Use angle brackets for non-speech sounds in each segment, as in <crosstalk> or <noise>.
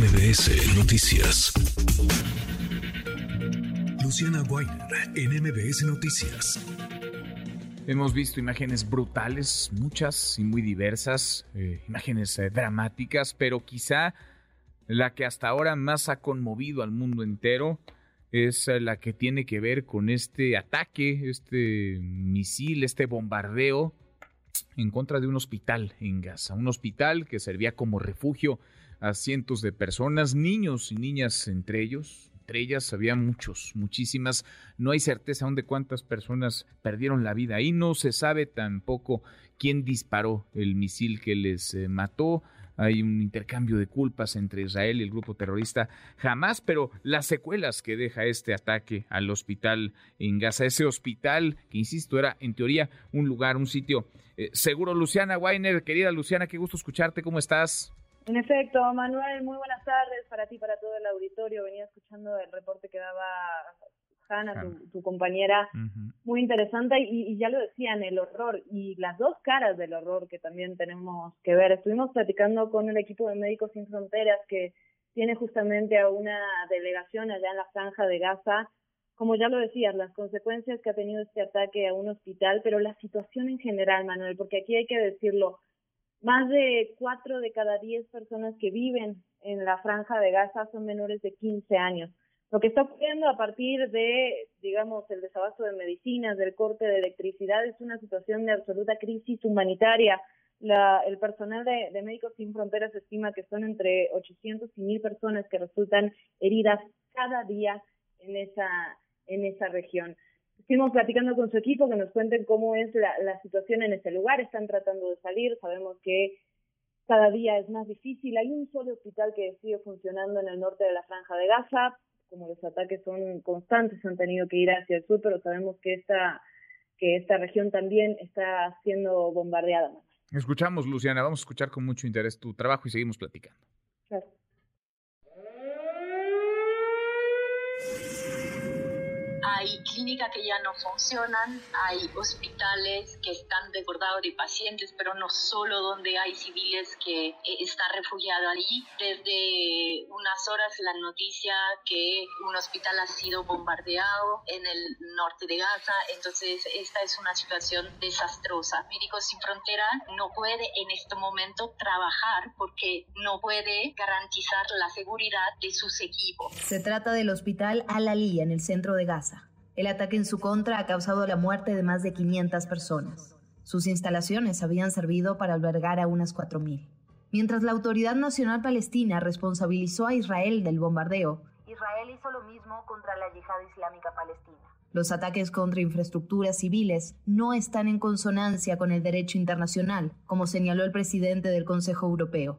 MBS Noticias. Luciana Weiner en MBS Noticias. Hemos visto imágenes brutales, muchas y muy diversas, eh, imágenes eh, dramáticas, pero quizá la que hasta ahora más ha conmovido al mundo entero es eh, la que tiene que ver con este ataque, este misil, este bombardeo en contra de un hospital en Gaza, un hospital que servía como refugio a cientos de personas, niños y niñas entre ellos. Entre ellas había muchos, muchísimas. No hay certeza aún de cuántas personas perdieron la vida. Ahí no se sabe tampoco quién disparó el misil que les eh, mató hay un intercambio de culpas entre Israel y el grupo terrorista jamás, pero las secuelas que deja este ataque al hospital en Gaza, ese hospital que, insisto, era en teoría un lugar, un sitio eh, seguro. Luciana Weiner, querida Luciana, qué gusto escucharte, ¿cómo estás? En efecto, Manuel, muy buenas tardes para ti, para todo el auditorio. Venía escuchando el reporte que daba Hanna, tu, compañera, muy interesante y, ya lo decían, el horror y las dos caras del horror que también tenemos que ver. Estuvimos platicando con el equipo de Médicos Sin Fronteras que tiene justamente a una delegación allá en la franja de Gaza. Como ya lo decías, las consecuencias que ha tenido este ataque a un hospital, pero la situación en general, Manuel, porque aquí hay que decirlo, más de cuatro de cada diez personas que viven en la franja de Gaza son menores de 15 años. Lo que está ocurriendo a partir de, digamos, el desabasto de medicinas, del corte de electricidad, es una situación de absoluta crisis humanitaria. La, el personal de, de, Médicos Sin Fronteras estima que son entre 800 y 1000 personas que resultan heridas cada día en esa, en esa región. Estuvimos platicando con su equipo que nos cuenten cómo es la, la situación en ese lugar. Están tratando de salir. Sabemos que cada día es más difícil. Hay un solo hospital que sigue funcionando en el norte de la Franja de Gaza, como los ataques son constantes, han tenido que ir hacia el sur, pero sabemos que esta, que esta región también está siendo bombardeada. Escuchamos, Luciana, vamos a escuchar con mucho interés tu trabajo y seguimos platicando. Claro. hay clínicas que ya no funcionan, hay hospitales que están desbordados de pacientes, pero no solo donde hay civiles que eh, están refugiados allí. Desde unas horas la noticia que un hospital ha sido bombardeado en el norte de Gaza, entonces esta es una situación desastrosa. Médicos Sin Frontera no puede en este momento trabajar porque no puede garantizar la seguridad de sus equipos. Se trata del hospital Al-Ali en el centro de Gaza. El ataque en su contra ha causado la muerte de más de 500 personas. Sus instalaciones habían servido para albergar a unas 4.000. Mientras la Autoridad Nacional Palestina responsabilizó a Israel del bombardeo, Israel hizo lo mismo contra la yihad islámica palestina. Los ataques contra infraestructuras civiles no están en consonancia con el derecho internacional, como señaló el presidente del Consejo Europeo.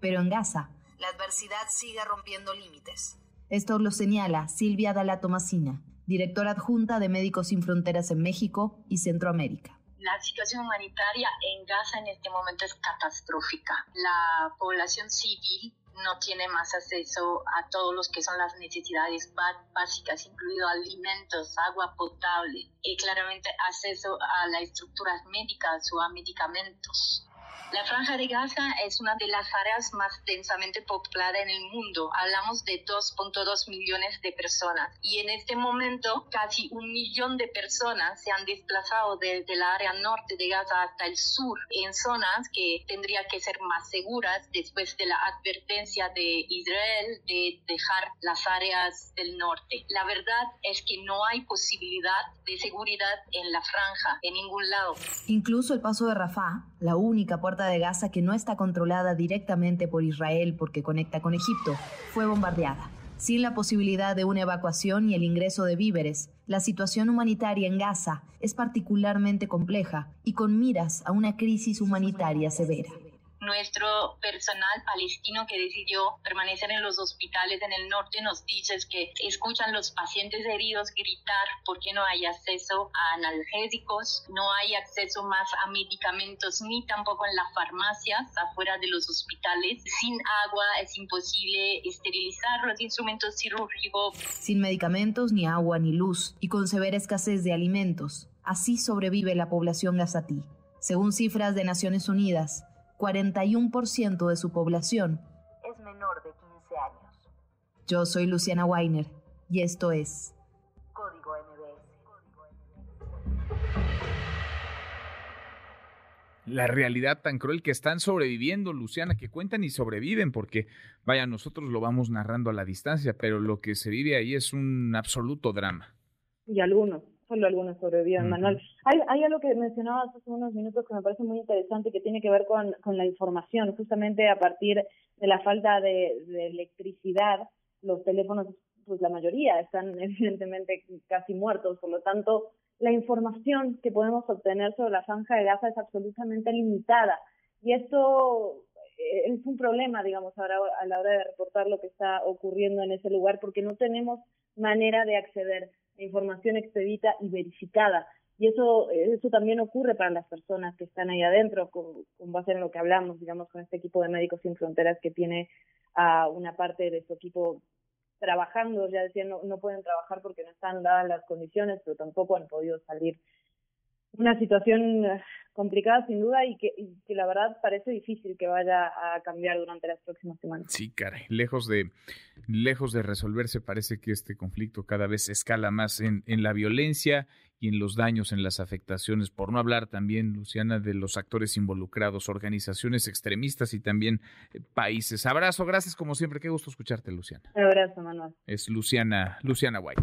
Pero en Gaza, la adversidad sigue rompiendo límites. Esto lo señala Silvia Dalla Tomasina, directora adjunta de Médicos Sin Fronteras en México y Centroamérica. La situación humanitaria en Gaza en este momento es catastrófica. La población civil no tiene más acceso a todos los que son las necesidades básicas, incluido alimentos, agua potable y claramente acceso a las estructuras médicas o a medicamentos. La Franja de Gaza es una de las áreas más densamente pobladas en el mundo. Hablamos de 2.2 millones de personas y en este momento casi un millón de personas se han desplazado desde la área norte de Gaza hasta el sur en zonas que tendrían que ser más seguras después de la advertencia de Israel de dejar las áreas del norte. La verdad es que no hay posibilidad de seguridad en la franja en ningún lado. Incluso el paso de Rafah, la única puerta de Gaza que no está controlada directamente por Israel porque conecta con Egipto, fue bombardeada. Sin la posibilidad de una evacuación y el ingreso de víveres, la situación humanitaria en Gaza es particularmente compleja y con miras a una crisis humanitaria severa nuestro personal palestino que decidió permanecer en los hospitales en el norte nos dice que escuchan los pacientes heridos gritar porque no hay acceso a analgésicos, no hay acceso más a medicamentos ni tampoco en las farmacias afuera de los hospitales. Sin agua es imposible esterilizar los instrumentos quirúrgicos. Sin medicamentos, ni agua, ni luz y con severa escasez de alimentos. Así sobrevive la población gazatí. Según cifras de Naciones Unidas, 41% de su población es menor de 15 años. Yo soy Luciana Weiner y esto es Código MBS. La realidad tan cruel que están sobreviviendo, Luciana, que cuentan y sobreviven, porque, vaya, nosotros lo vamos narrando a la distancia, pero lo que se vive ahí es un absoluto drama. Y algunos, solo algunos sobreviven, Manuel. Hay, hay algo que mencionabas hace unos minutos que me parece muy interesante, que tiene que ver con, con la información, justamente a partir de la falta de, electricidad, los teléfonos, pues la mayoría están <laughs> evidentemente casi muertos, por lo tanto, la información que podemos obtener sobre la franja de Gaza es absolutamente limitada. Y esto eh, es un problema, digamos, ahora a la hora de reportar lo que está ocurriendo en ese lugar, porque no tenemos manera de acceder información expedita y verificada. Y eso, eso también ocurre para las personas que están ahí adentro, con, base en lo que hablamos, digamos, con este equipo de Médicos Sin Fronteras que tiene a una parte de su equipo trabajando, ya decía, no, no pueden trabajar porque no están dadas las condiciones, pero tampoco han podido salir una situación complicada sin duda y que, la verdad parece difícil que vaya a cambiar durante las próximas semanas. Sí, caray, lejos de, lejos de resolverse parece que este conflicto cada vez escala más en, en la violencia y en los daños, en las afectaciones, por no hablar también, Luciana, de los actores involucrados, organizaciones extremistas y también eh, países. Abrazo, gracias como siempre, qué gusto escucharte, Luciana. Abrazo, Manuel. Es Luciana, Luciana White.